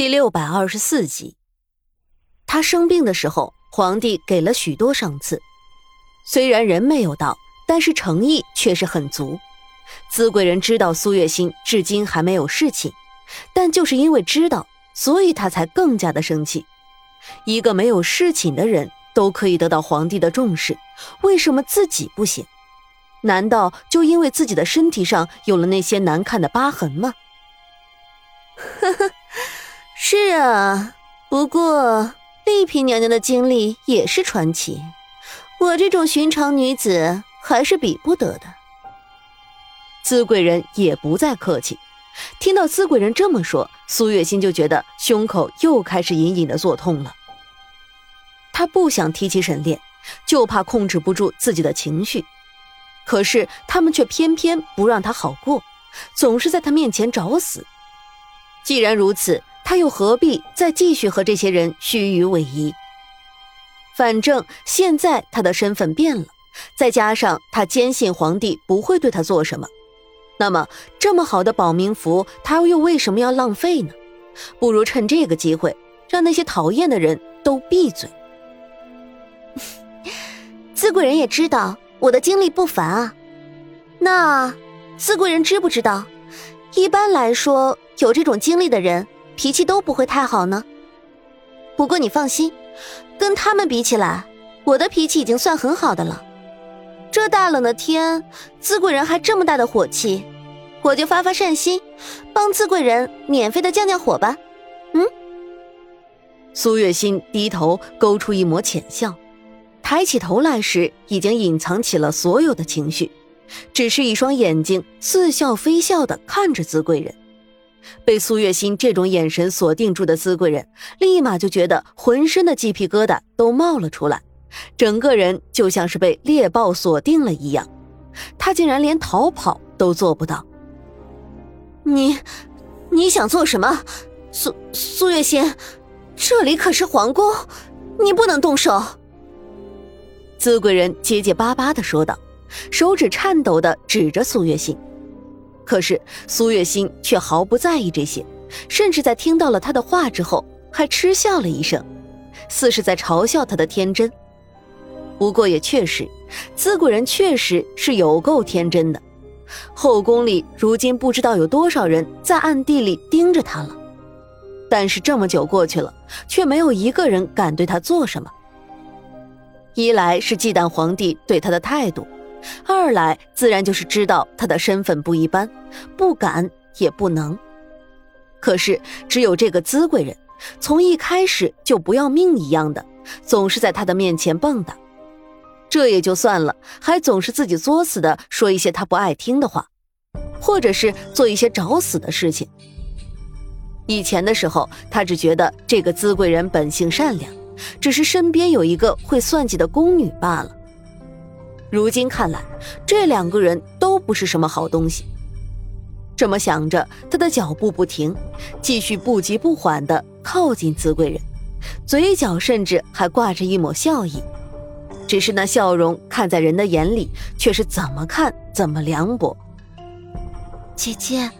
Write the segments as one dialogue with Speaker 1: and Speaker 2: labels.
Speaker 1: 第六百二十四集，他生病的时候，皇帝给了许多赏赐，虽然人没有到，但是诚意却是很足。资贵人知道苏月心至今还没有侍寝，但就是因为知道，所以他才更加的生气。一个没有侍寝的人都可以得到皇帝的重视，为什么自己不行？难道就因为自己的身体上有了那些难看的疤痕吗？
Speaker 2: 呵呵。是啊，不过丽嫔娘娘的经历也是传奇，我这种寻常女子还是比不得的。
Speaker 1: 资贵人也不再客气，听到资贵人这么说，苏月心就觉得胸口又开始隐隐的作痛了。她不想提起沈炼，就怕控制不住自己的情绪，可是他们却偏偏不让她好过，总是在她面前找死。既然如此。他又何必再继续和这些人虚与委蛇？反正现在他的身份变了，再加上他坚信皇帝不会对他做什么，那么这么好的保命符，他又为什么要浪费呢？不如趁这个机会，让那些讨厌的人都闭嘴。
Speaker 2: 自贵人也知道我的经历不凡啊，那自贵人知不知道？一般来说，有这种经历的人。脾气都不会太好呢。不过你放心，跟他们比起来，我的脾气已经算很好的了。这大冷的天，资贵人还这么大的火气，我就发发善心，帮资贵人免费的降降火吧。嗯。
Speaker 1: 苏月心低头勾出一抹浅笑，抬起头来时，已经隐藏起了所有的情绪，只是一双眼睛似笑非笑的看着资贵人。被苏月心这种眼神锁定住的资贵人，立马就觉得浑身的鸡皮疙瘩都冒了出来，整个人就像是被猎豹锁定了一样。他竟然连逃跑都做不到。
Speaker 2: 你，你想做什么？苏苏月心，这里可是皇宫，你不能动手。
Speaker 1: 资贵人结结巴巴的说道，手指颤抖的指着苏月心。可是苏月心却毫不在意这些，甚至在听到了他的话之后，还嗤笑了一声，似是在嘲笑他的天真。不过也确实，资贵人确实是有够天真的。后宫里如今不知道有多少人在暗地里盯着他了，但是这么久过去了，却没有一个人敢对他做什么。一来是忌惮皇帝对他的态度。二来自然就是知道他的身份不一般，不敢也不能。可是只有这个资贵人，从一开始就不要命一样的，总是在他的面前蹦跶。这也就算了，还总是自己作死的说一些他不爱听的话，或者是做一些找死的事情。以前的时候，他只觉得这个资贵人本性善良，只是身边有一个会算计的宫女罢了。如今看来，这两个人都不是什么好东西。这么想着，他的脚步不停，继续不急不缓地靠近资贵人，嘴角甚至还挂着一抹笑意。只是那笑容看在人的眼里，却是怎么看怎么凉薄。
Speaker 2: 姐姐，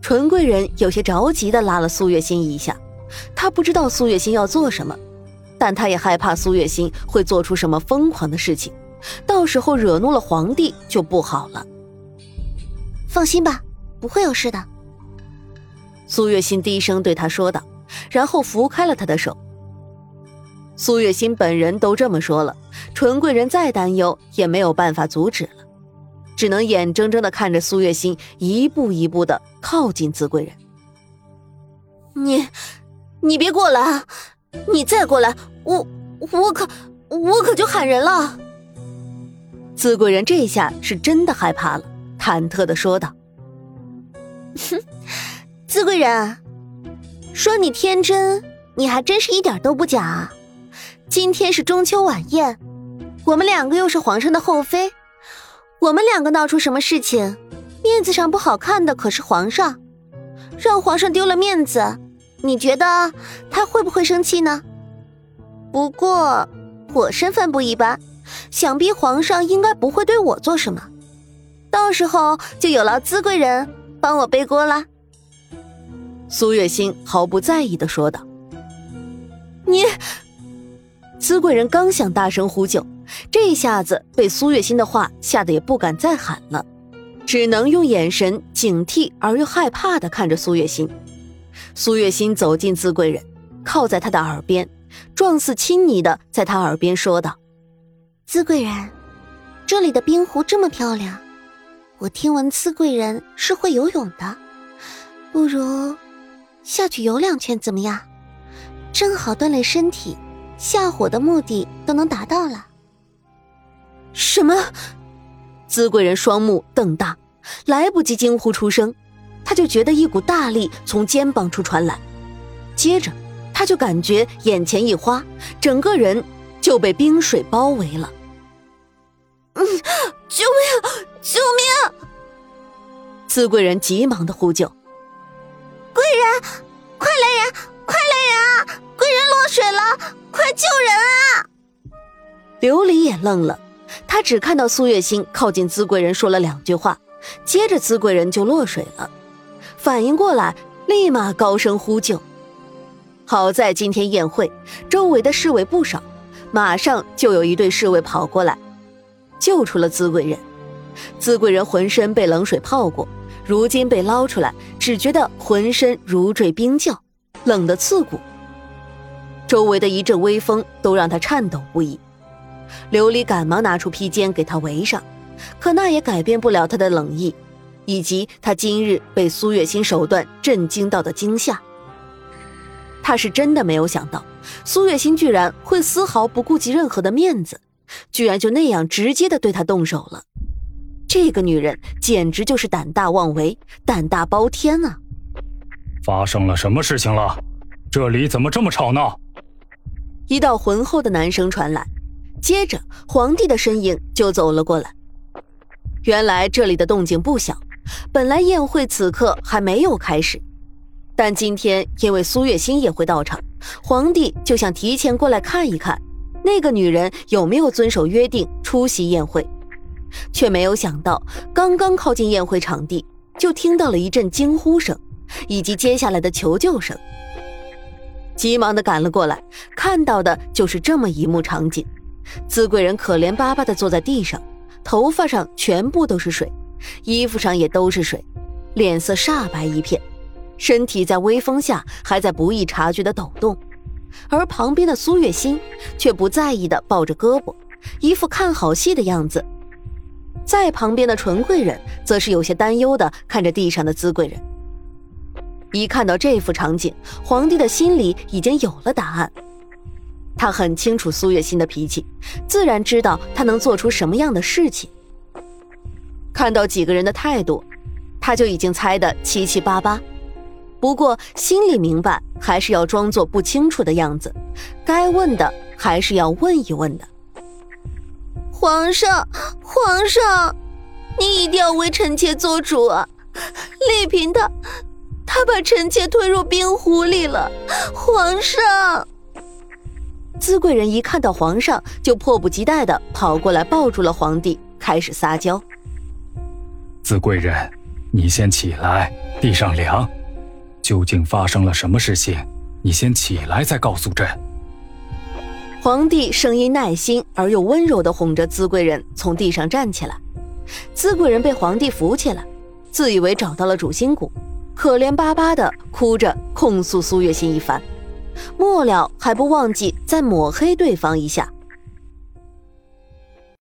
Speaker 1: 纯贵人有些着急地拉了苏月心一下，她不知道苏月心要做什么，但她也害怕苏月心会做出什么疯狂的事情。到时候惹怒了皇帝就不好了。
Speaker 2: 放心吧，不会有事的。
Speaker 1: 苏月心低声对他说道，然后扶开了他的手。苏月心本人都这么说了，纯贵人再担忧也没有办法阻止了，只能眼睁睁的看着苏月心一步一步的靠近资贵人。
Speaker 2: 你，你别过来啊！你再过来，我我可我可就喊人了。
Speaker 1: 资贵人这下是真的害怕了，忐忑的说道：“
Speaker 2: 哼，资贵人，说你天真，你还真是一点都不假。啊。今天是中秋晚宴，我们两个又是皇上的后妃，我们两个闹出什么事情，面子上不好看的可是皇上，让皇上丢了面子，你觉得他会不会生气呢？不过我身份不一般。”想必皇上应该不会对我做什么，到时候就有劳资贵人帮我背锅啦。
Speaker 1: 苏月心毫不在意的说道：“
Speaker 2: 你。”
Speaker 1: 资贵人刚想大声呼救，这下子被苏月心的话吓得也不敢再喊了，只能用眼神警惕而又害怕的看着苏月心。苏月心走进资贵人，靠在他的耳边，状似亲昵的在他耳边说道：“
Speaker 2: 姿贵人，这里的冰湖这么漂亮，我听闻姿贵人是会游泳的，不如下去游两圈怎么样？正好锻炼身体。”下火的目的都能达到了。
Speaker 1: 什么？姿贵人双目瞪大，来不及惊呼出声，他就觉得一股大力从肩膀处传来，接着他就感觉眼前一花，整个人就被冰水包围了。
Speaker 2: 救命！
Speaker 1: 资贵人急忙的呼救：“
Speaker 2: 贵人，快来人，快来人啊！贵人落水了！”快救人啊！
Speaker 1: 琉璃也愣了，他只看到苏月心靠近资贵人说了两句话，接着资贵人就落水了。反应过来，立马高声呼救。好在今天宴会，周围的侍卫不少，马上就有一队侍卫跑过来，救出了资贵人。自贵人浑身被冷水泡过，如今被捞出来，只觉得浑身如坠冰窖，冷得刺骨。周围的一阵微风都让他颤抖不已，琉璃赶忙拿出披肩给他围上，可那也改变不了他的冷意，以及他今日被苏月心手段震惊到的惊吓。他是真的没有想到，苏月心居然会丝毫不顾及任何的面子，居然就那样直接的对他动手了。这个女人简直就是胆大妄为，胆大包天啊！
Speaker 3: 发生了什么事情了？这里怎么这么吵闹？
Speaker 1: 一道浑厚的男声传来，接着皇帝的身影就走了过来。原来这里的动静不小，本来宴会此刻还没有开始，但今天因为苏月心也会到场，皇帝就想提前过来看一看那个女人有没有遵守约定出席宴会，却没有想到刚刚靠近宴会场地，就听到了一阵惊呼声，以及接下来的求救声。急忙的赶了过来，看到的就是这么一幕场景：资贵人可怜巴巴的坐在地上，头发上全部都是水，衣服上也都是水，脸色煞白一片，身体在微风下还在不易察觉的抖动。而旁边的苏月心却不在意的抱着胳膊，一副看好戏的样子。在旁边的纯贵人则是有些担忧的看着地上的资贵人。一看到这幅场景，皇帝的心里已经有了答案。他很清楚苏月心的脾气，自然知道他能做出什么样的事情。看到几个人的态度，他就已经猜得七七八八。不过心里明白，还是要装作不清楚的样子，该问的还是要问一问的。
Speaker 2: 皇上，皇上，你一定要为臣妾做主啊！丽嫔她。她把臣妾推入冰湖里了，皇上。
Speaker 1: 资贵人一看到皇上，就迫不及待的跑过来抱住了皇帝，开始撒娇。
Speaker 3: 资贵人，你先起来，地上凉。究竟发生了什么事情？你先起来，再告诉朕。
Speaker 1: 皇帝声音耐心而又温柔的哄着资贵人从地上站起来。资贵人被皇帝扶起来，自以为找到了主心骨。可怜巴巴的哭着控诉苏月心一番，末了还不忘记再抹黑对方一下。